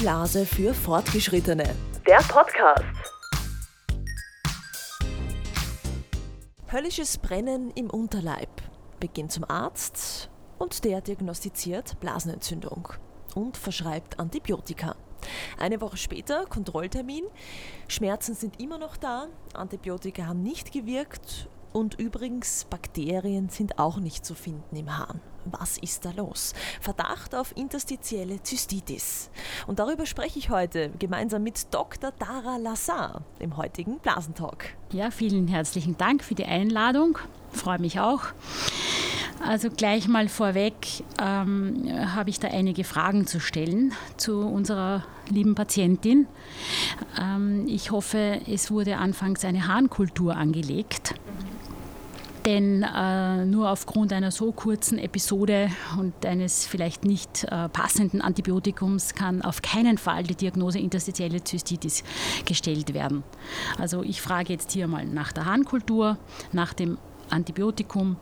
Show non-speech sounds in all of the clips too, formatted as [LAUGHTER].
Blase für Fortgeschrittene. Der Podcast. Höllisches Brennen im Unterleib. Beginnt zum Arzt und der diagnostiziert Blasenentzündung und verschreibt Antibiotika. Eine Woche später Kontrolltermin. Schmerzen sind immer noch da, Antibiotika haben nicht gewirkt und übrigens, Bakterien sind auch nicht zu finden im Hahn. Was ist da los? Verdacht auf interstitielle Zystitis. Und darüber spreche ich heute gemeinsam mit Dr. Dara Lassar im heutigen Blasentalk. Ja, vielen herzlichen Dank für die Einladung. Freue mich auch. Also gleich mal vorweg ähm, habe ich da einige Fragen zu stellen zu unserer lieben Patientin. Ähm, ich hoffe, es wurde anfangs eine Harnkultur angelegt. Denn äh, nur aufgrund einer so kurzen Episode und eines vielleicht nicht äh, passenden Antibiotikums kann auf keinen Fall die Diagnose interstitielle Zystitis gestellt werden. Also ich frage jetzt hier mal nach der Harnkultur, nach dem Antibiotikum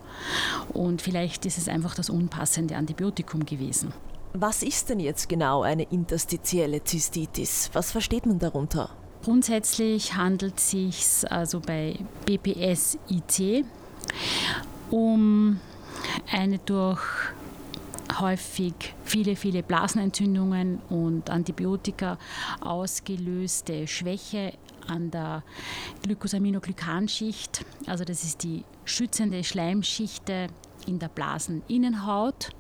und vielleicht ist es einfach das unpassende Antibiotikum gewesen. Was ist denn jetzt genau eine interstitielle Zystitis? Was versteht man darunter? Grundsätzlich handelt es sich also bei BPS-IC um eine durch häufig viele, viele Blasenentzündungen und Antibiotika ausgelöste Schwäche an der Glycosaminoglykanschicht. Also das ist die schützende Schleimschicht in der Blaseninnenhaut.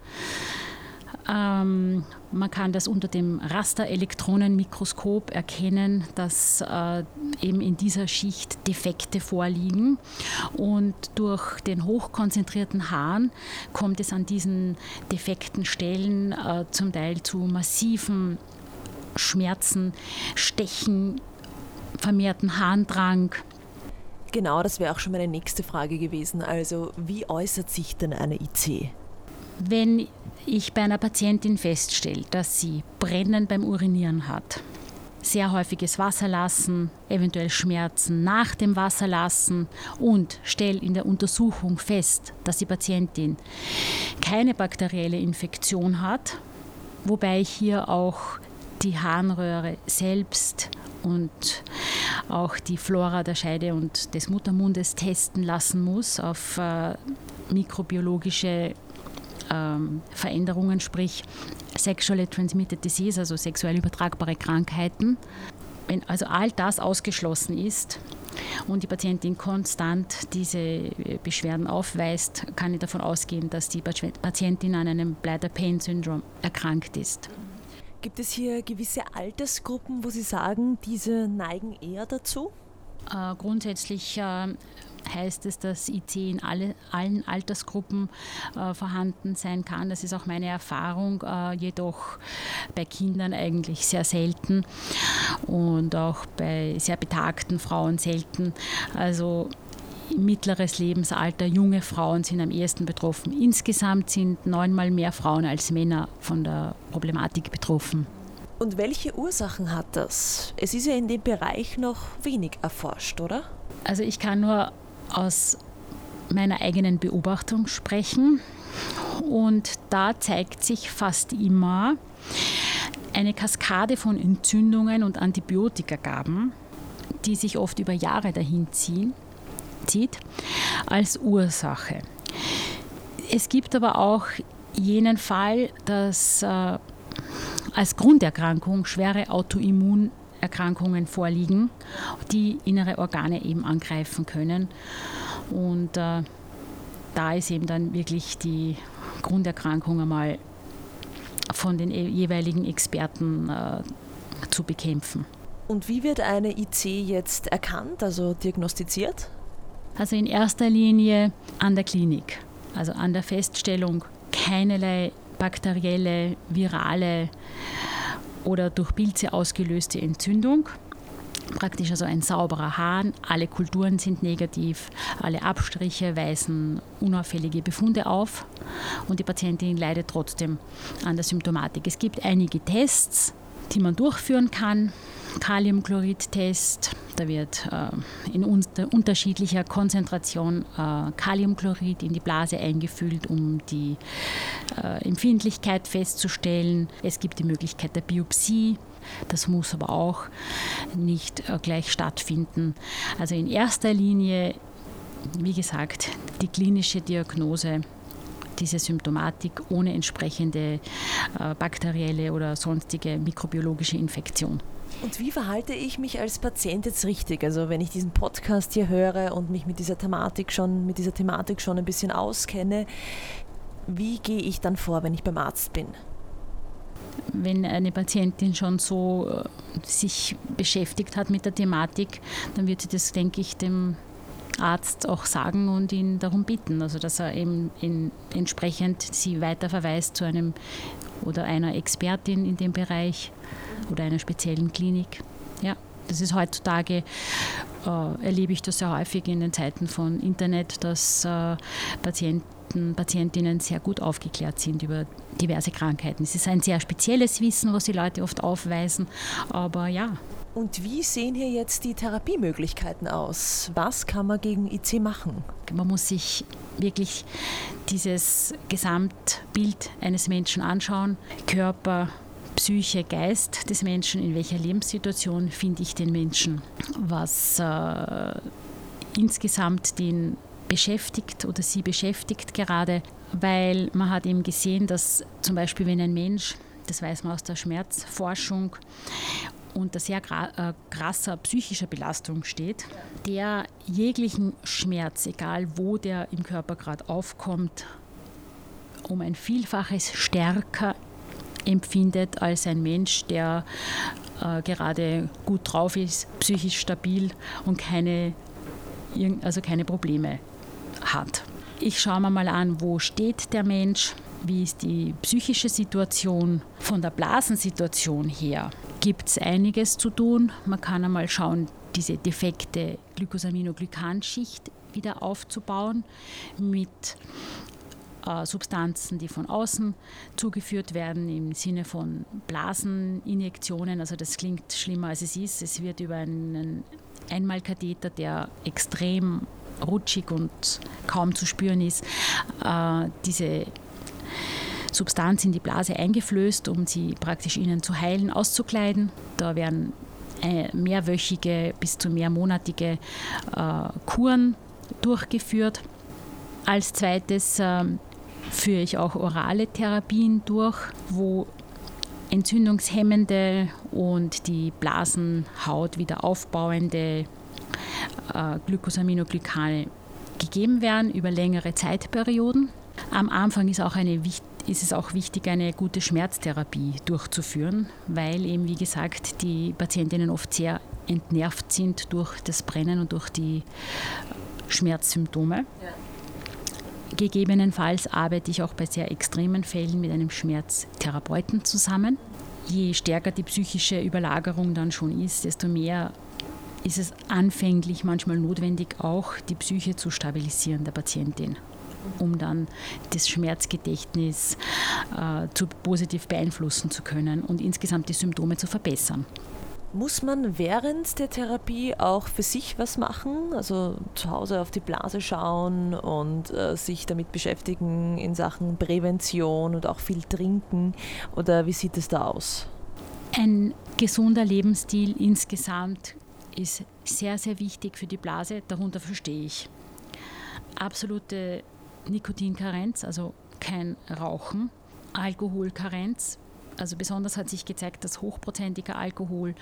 Ähm, man kann das unter dem Rasterelektronenmikroskop erkennen, dass äh, eben in dieser Schicht Defekte vorliegen. Und durch den hochkonzentrierten Hahn kommt es an diesen defekten Stellen äh, zum Teil zu massiven Schmerzen, Stechen, vermehrten Harndrang. Genau, das wäre auch schon meine nächste Frage gewesen. Also, wie äußert sich denn eine IC? Wenn ich bei einer Patientin feststelle, dass sie Brennen beim Urinieren hat, sehr häufiges Wasserlassen, eventuell Schmerzen nach dem Wasserlassen und stelle in der Untersuchung fest, dass die Patientin keine bakterielle Infektion hat, wobei ich hier auch die Harnröhre selbst und auch die Flora der Scheide und des Muttermundes testen lassen muss auf äh, mikrobiologische ähm, Veränderungen, sprich Sexually Transmitted Disease, also sexuell übertragbare Krankheiten. Wenn also all das ausgeschlossen ist und die Patientin konstant diese Beschwerden aufweist, kann ich davon ausgehen, dass die Patientin an einem Bladder-Pain-Syndrom erkrankt ist. Gibt es hier gewisse Altersgruppen, wo Sie sagen, diese neigen eher dazu? Äh, grundsätzlich äh, heißt es, dass IT in alle, allen Altersgruppen äh, vorhanden sein kann. Das ist auch meine Erfahrung, äh, jedoch bei Kindern eigentlich sehr selten und auch bei sehr betagten Frauen selten. Also mittleres Lebensalter, junge Frauen sind am ehesten betroffen. Insgesamt sind neunmal mehr Frauen als Männer von der Problematik betroffen. Und welche Ursachen hat das? Es ist ja in dem Bereich noch wenig erforscht, oder? Also ich kann nur aus meiner eigenen Beobachtung sprechen. Und da zeigt sich fast immer eine Kaskade von Entzündungen und Antibiotikagaben, die sich oft über Jahre dahin ziehen, zieht, als Ursache. Es gibt aber auch jenen Fall, dass äh, als Grunderkrankung schwere Autoimmun Erkrankungen vorliegen, die innere Organe eben angreifen können. Und äh, da ist eben dann wirklich die Grunderkrankung einmal von den e-, jeweiligen Experten äh, zu bekämpfen. Und wie wird eine IC jetzt erkannt, also diagnostiziert? Also in erster Linie an der Klinik, also an der Feststellung keinerlei bakterielle, virale oder durch Pilze ausgelöste Entzündung. Praktisch also ein sauberer Hahn, alle Kulturen sind negativ, alle Abstriche weisen unauffällige Befunde auf und die Patientin leidet trotzdem an der Symptomatik. Es gibt einige Tests, die man durchführen kann. Kaliumchlorid-Test, da wird äh, in un unterschiedlicher Konzentration äh, Kaliumchlorid in die Blase eingefüllt, um die äh, Empfindlichkeit festzustellen. Es gibt die Möglichkeit der Biopsie. Das muss aber auch nicht äh, gleich stattfinden. Also in erster Linie, wie gesagt, die klinische Diagnose diese Symptomatik ohne entsprechende äh, bakterielle oder sonstige mikrobiologische Infektion. Und wie verhalte ich mich als Patient jetzt richtig? Also wenn ich diesen Podcast hier höre und mich mit dieser Thematik schon, mit dieser Thematik schon ein bisschen auskenne, wie gehe ich dann vor, wenn ich beim Arzt bin? Wenn eine Patientin schon so äh, sich beschäftigt hat mit der Thematik, dann wird sie das, denke ich, dem Arzt auch sagen und ihn darum bitten, also dass er eben in, entsprechend sie weiterverweist zu einem oder einer Expertin in dem Bereich oder einer speziellen Klinik. Ja, das ist heutzutage, äh, erlebe ich das sehr häufig in den Zeiten von Internet, dass äh, Patienten, Patientinnen sehr gut aufgeklärt sind über diverse Krankheiten. Es ist ein sehr spezielles Wissen, was die Leute oft aufweisen, aber ja, und wie sehen hier jetzt die Therapiemöglichkeiten aus? Was kann man gegen IC machen? Man muss sich wirklich dieses Gesamtbild eines Menschen anschauen. Körper, Psyche, Geist des Menschen, in welcher Lebenssituation finde ich den Menschen, was äh, insgesamt den beschäftigt oder sie beschäftigt gerade, weil man hat eben gesehen, dass zum Beispiel wenn ein Mensch, das weiß man aus der Schmerzforschung, unter sehr äh, krasser psychischer Belastung steht, der jeglichen Schmerz, egal wo der im Körper gerade aufkommt, um ein Vielfaches stärker empfindet als ein Mensch, der äh, gerade gut drauf ist, psychisch stabil und keine, also keine Probleme hat. Ich schaue mir mal an, wo steht der Mensch, wie ist die psychische Situation von der Blasensituation her. Gibt es einiges zu tun. Man kann einmal schauen, diese defekte Glycosaminoglykanschicht wieder aufzubauen mit äh, Substanzen, die von außen zugeführt werden im Sinne von Blaseninjektionen. Also das klingt schlimmer als es ist. Es wird über einen Einmalkatheter, der extrem rutschig und kaum zu spüren ist, äh, diese Substanz in die Blase eingeflößt, um sie praktisch innen zu heilen, auszukleiden. Da werden äh, mehrwöchige bis zu mehrmonatige äh, Kuren durchgeführt. Als zweites äh, führe ich auch orale Therapien durch, wo entzündungshemmende und die Blasenhaut wieder aufbauende äh, Glycosaminoglycane gegeben werden über längere Zeitperioden. Am Anfang ist, auch eine, ist es auch wichtig, eine gute Schmerztherapie durchzuführen, weil eben, wie gesagt, die Patientinnen oft sehr entnervt sind durch das Brennen und durch die Schmerzsymptome. Ja. Gegebenenfalls arbeite ich auch bei sehr extremen Fällen mit einem Schmerztherapeuten zusammen. Je stärker die psychische Überlagerung dann schon ist, desto mehr ist es anfänglich manchmal notwendig, auch die Psyche zu stabilisieren der Patientin um dann das Schmerzgedächtnis äh, zu positiv beeinflussen zu können und insgesamt die Symptome zu verbessern. Muss man während der Therapie auch für sich was machen? Also zu Hause auf die Blase schauen und äh, sich damit beschäftigen in Sachen Prävention und auch viel trinken? Oder wie sieht es da aus? Ein gesunder Lebensstil insgesamt ist sehr, sehr wichtig für die Blase. Darunter verstehe ich absolute Nikotinkarenz, also kein Rauchen, Alkoholkarenz. Also besonders hat sich gezeigt, dass hochprozentiger Alkohol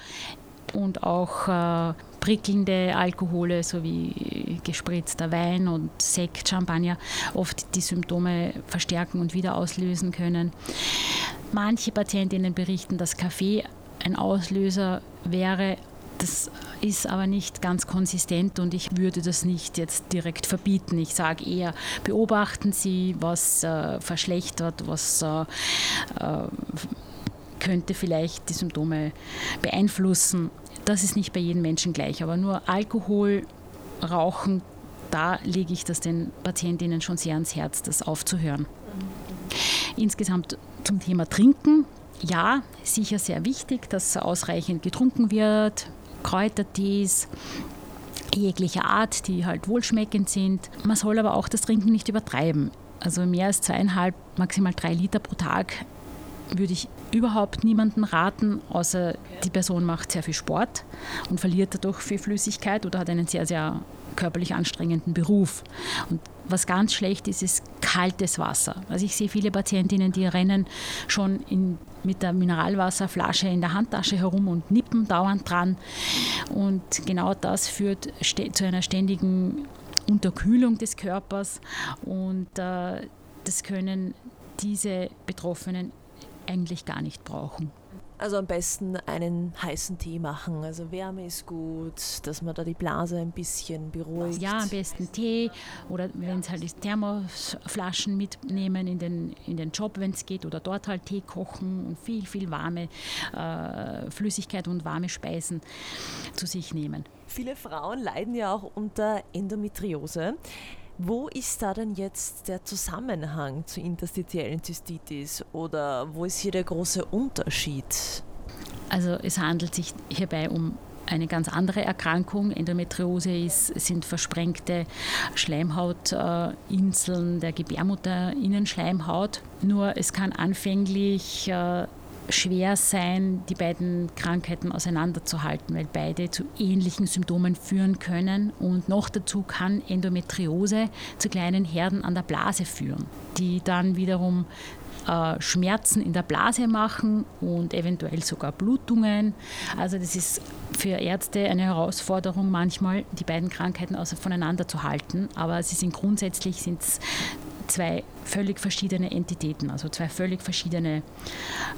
und auch äh, prickelnde Alkohole sowie gespritzter Wein und Sekt, Champagner oft die Symptome verstärken und wieder auslösen können. Manche Patientinnen berichten, dass Kaffee ein Auslöser wäre, das ist aber nicht ganz konsistent und ich würde das nicht jetzt direkt verbieten. Ich sage eher, beobachten Sie, was äh, verschlechtert, was äh, äh, könnte vielleicht die Symptome beeinflussen. Das ist nicht bei jedem Menschen gleich, aber nur Alkohol, Rauchen, da lege ich das den Patientinnen schon sehr ans Herz, das aufzuhören. Insgesamt zum Thema Trinken ja, sicher sehr wichtig, dass ausreichend getrunken wird, Kräutertees, jeglicher Art, die halt wohlschmeckend sind. Man soll aber auch das Trinken nicht übertreiben. Also mehr als zweieinhalb, maximal drei Liter pro Tag würde ich überhaupt niemandem raten, außer die Person macht sehr viel Sport und verliert dadurch viel Flüssigkeit oder hat einen sehr, sehr körperlich anstrengenden Beruf. Und was ganz schlecht ist, ist kaltes Wasser. Also ich sehe viele Patientinnen, die rennen schon in, mit der Mineralwasserflasche in der Handtasche herum und nippen dauernd dran. Und genau das führt zu einer ständigen Unterkühlung des Körpers und äh, das können diese Betroffenen eigentlich gar nicht brauchen. Also am besten einen heißen Tee machen. Also Wärme ist gut, dass man da die Blase ein bisschen beruhigt. Ja, am besten Tee oder wenn es halt ist, Thermosflaschen mitnehmen in den, in den Job, wenn es geht, oder dort halt Tee kochen und viel, viel warme äh, Flüssigkeit und warme Speisen zu sich nehmen. Viele Frauen leiden ja auch unter Endometriose. Wo ist da denn jetzt der Zusammenhang zur interstitiellen Zystitis oder wo ist hier der große Unterschied? Also es handelt sich hierbei um eine ganz andere Erkrankung. Endometriose ist, sind versprengte Schleimhautinseln der Gebärmutterinnenschleimhaut. Nur es kann anfänglich äh, schwer sein, die beiden Krankheiten auseinanderzuhalten, weil beide zu ähnlichen Symptomen führen können. Und noch dazu kann Endometriose zu kleinen Herden an der Blase führen, die dann wiederum äh, Schmerzen in der Blase machen und eventuell sogar Blutungen. Also das ist für Ärzte eine Herausforderung manchmal, die beiden Krankheiten voneinander zu halten. Aber sie sind grundsätzlich sind's zwei völlig verschiedene Entitäten, also zwei völlig verschiedene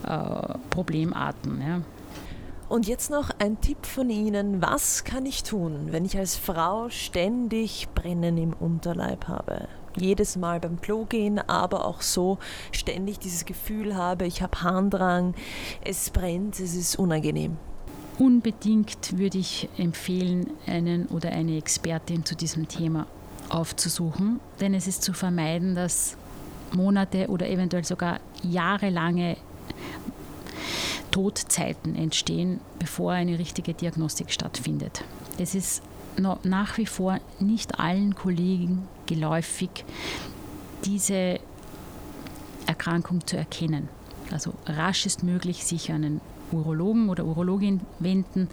äh, Problemarten. Ja. Und jetzt noch ein Tipp von Ihnen. Was kann ich tun, wenn ich als Frau ständig Brennen im Unterleib habe? Jedes Mal beim Klo gehen, aber auch so ständig dieses Gefühl habe, ich habe Harndrang, es brennt, es ist unangenehm. Unbedingt würde ich empfehlen, einen oder eine Expertin zu diesem Thema aufzusuchen, denn es ist zu vermeiden, dass Monate oder eventuell sogar jahrelange Todzeiten entstehen, bevor eine richtige Diagnostik stattfindet. Es ist nach wie vor nicht allen Kollegen geläufig, diese Erkrankung zu erkennen. Also rasch ist möglich, sich an einen Urologen oder Urologin wenden,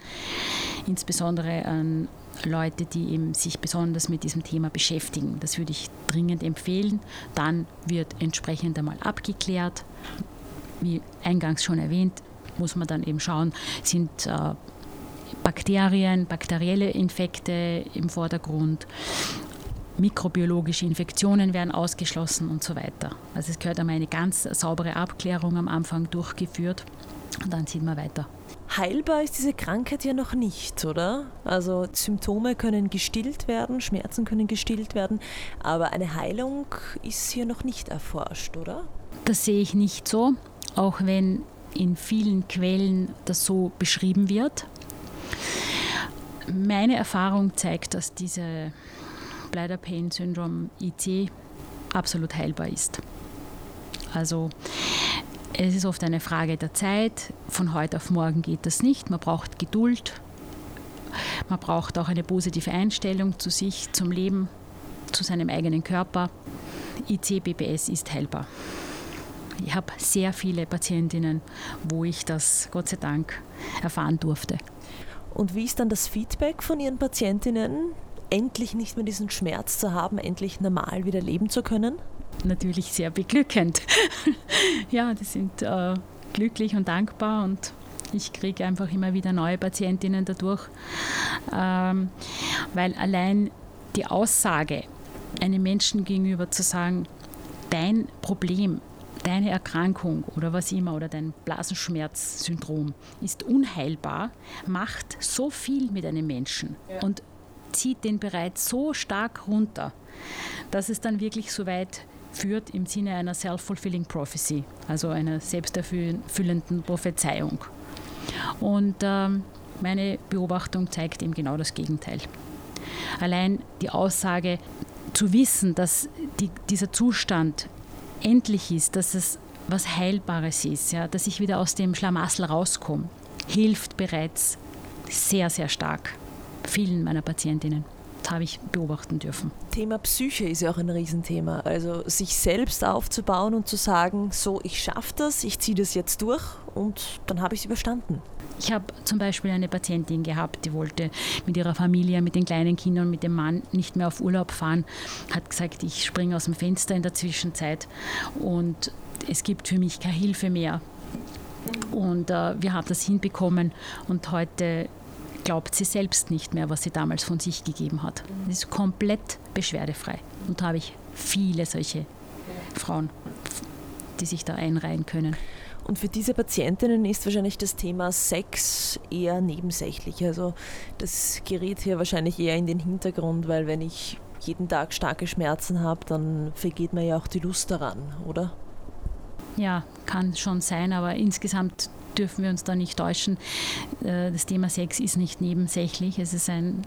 insbesondere an Leute, die eben sich besonders mit diesem Thema beschäftigen. Das würde ich dringend empfehlen. Dann wird entsprechend einmal abgeklärt. Wie eingangs schon erwähnt, muss man dann eben schauen, sind äh, Bakterien, bakterielle Infekte im Vordergrund, mikrobiologische Infektionen werden ausgeschlossen und so weiter. Also es gehört einmal eine ganz saubere Abklärung am Anfang durchgeführt und dann sieht man weiter. Heilbar ist diese Krankheit ja noch nicht, oder? Also Symptome können gestillt werden, Schmerzen können gestillt werden, aber eine Heilung ist hier noch nicht erforscht, oder? Das sehe ich nicht so, auch wenn in vielen Quellen das so beschrieben wird. Meine Erfahrung zeigt, dass diese Bladder Pain Syndrome IC absolut heilbar ist. Also es ist oft eine Frage der Zeit. Von heute auf morgen geht das nicht. Man braucht Geduld. Man braucht auch eine positive Einstellung zu sich, zum Leben, zu seinem eigenen Körper. IC-BBS ist heilbar. Ich habe sehr viele Patientinnen, wo ich das Gott sei Dank erfahren durfte. Und wie ist dann das Feedback von Ihren Patientinnen, endlich nicht mehr diesen Schmerz zu haben, endlich normal wieder leben zu können? Natürlich sehr beglückend. [LAUGHS] ja, die sind äh, glücklich und dankbar und ich kriege einfach immer wieder neue Patientinnen dadurch, ähm, weil allein die Aussage, einem Menschen gegenüber zu sagen, dein Problem, deine Erkrankung oder was immer oder dein Blasenschmerzsyndrom ist unheilbar, macht so viel mit einem Menschen ja. und zieht den bereits so stark runter, dass es dann wirklich so weit führt im Sinne einer self-fulfilling prophecy, also einer selbsterfüllenden Prophezeiung. Und ähm, meine Beobachtung zeigt eben genau das Gegenteil. Allein die Aussage zu wissen, dass die, dieser Zustand endlich ist, dass es was Heilbares ist, ja, dass ich wieder aus dem Schlamassel rauskomme, hilft bereits sehr, sehr stark vielen meiner Patientinnen. Habe ich beobachten dürfen. Thema Psyche ist ja auch ein Riesenthema. Also sich selbst aufzubauen und zu sagen, so, ich schaffe das, ich ziehe das jetzt durch und dann habe ich es überstanden. Ich habe zum Beispiel eine Patientin gehabt, die wollte mit ihrer Familie, mit den kleinen Kindern, mit dem Mann nicht mehr auf Urlaub fahren, hat gesagt, ich springe aus dem Fenster in der Zwischenzeit und es gibt für mich keine Hilfe mehr. Und äh, wir haben das hinbekommen und heute glaubt sie selbst nicht mehr, was sie damals von sich gegeben hat. Sie ist komplett beschwerdefrei. Und da habe ich viele solche Frauen, die sich da einreihen können. Und für diese Patientinnen ist wahrscheinlich das Thema Sex eher nebensächlich. Also das gerät hier wahrscheinlich eher in den Hintergrund, weil wenn ich jeden Tag starke Schmerzen habe, dann vergeht mir ja auch die Lust daran, oder? Ja, kann schon sein, aber insgesamt dürfen wir uns da nicht täuschen. Äh, das Thema Sex ist nicht nebensächlich, es ist ein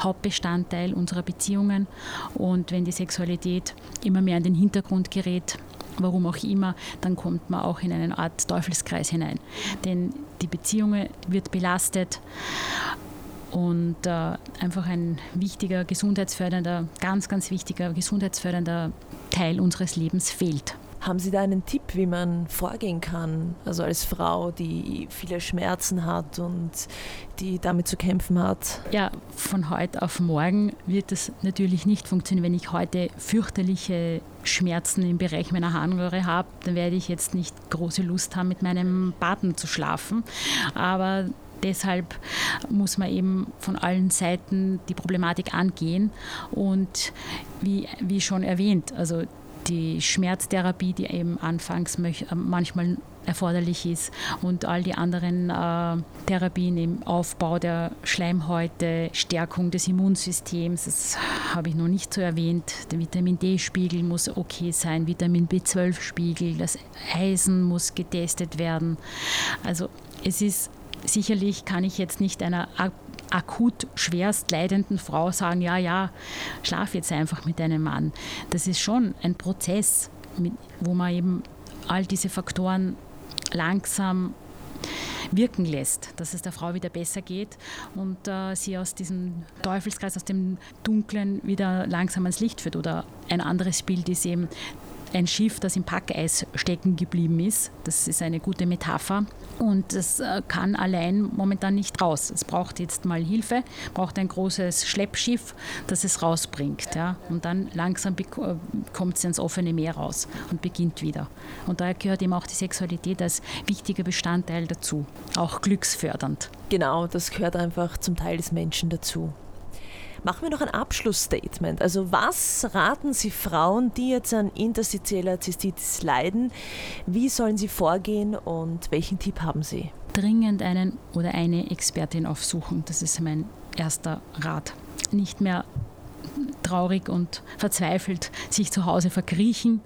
Hauptbestandteil unserer Beziehungen. Und wenn die Sexualität immer mehr in den Hintergrund gerät, warum auch immer, dann kommt man auch in eine Art Teufelskreis hinein. Denn die Beziehung wird belastet und äh, einfach ein wichtiger, gesundheitsfördernder, ganz, ganz wichtiger, gesundheitsfördernder Teil unseres Lebens fehlt. Haben Sie da einen Tipp, wie man vorgehen kann? Also als Frau, die viele Schmerzen hat und die damit zu kämpfen hat? Ja, von heute auf morgen wird das natürlich nicht funktionieren. Wenn ich heute fürchterliche Schmerzen im Bereich meiner Harnröhre habe, dann werde ich jetzt nicht große Lust haben, mit meinem Partner zu schlafen. Aber deshalb muss man eben von allen Seiten die Problematik angehen. Und wie, wie schon erwähnt, also die Schmerztherapie, die eben anfangs äh, manchmal erforderlich ist und all die anderen äh, Therapien im Aufbau der Schleimhäute, Stärkung des Immunsystems, das habe ich noch nicht so erwähnt. Der Vitamin D-Spiegel muss okay sein, Vitamin B12-Spiegel, das Eisen muss getestet werden. Also es ist sicherlich kann ich jetzt nicht einer akut schwerst leidenden Frau sagen, ja, ja, schlaf jetzt einfach mit deinem Mann. Das ist schon ein Prozess, wo man eben all diese Faktoren langsam wirken lässt, dass es der Frau wieder besser geht und äh, sie aus diesem Teufelskreis, aus dem Dunklen wieder langsam ans Licht führt. Oder ein anderes Bild ist eben ein Schiff, das im Packeis stecken geblieben ist. Das ist eine gute Metapher. Und das äh, kann allein momentan nicht raus. Es braucht jetzt mal Hilfe, braucht ein großes Schleppschiff, das es rausbringt. Ja? Und dann langsam äh, kommt es ins offene Meer raus und beginnt wieder. Und daher gehört eben auch die Sexualität als wichtiger Bestandteil dazu, auch glücksfördernd. Genau, das gehört einfach zum Teil des Menschen dazu. Machen wir noch ein Abschlussstatement. Also was raten Sie Frauen, die jetzt an interstitieller Zystitis leiden? Wie sollen sie vorgehen und welchen Tipp haben Sie? Dringend einen oder eine Expertin aufsuchen. Das ist mein erster Rat. Nicht mehr traurig und verzweifelt sich zu Hause verkriechen,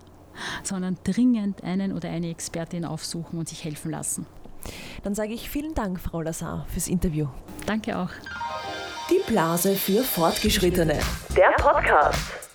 sondern dringend einen oder eine Expertin aufsuchen und sich helfen lassen. Dann sage ich vielen Dank, Frau Lazar, fürs Interview. Danke auch. Die Blase für Fortgeschrittene. Der Podcast.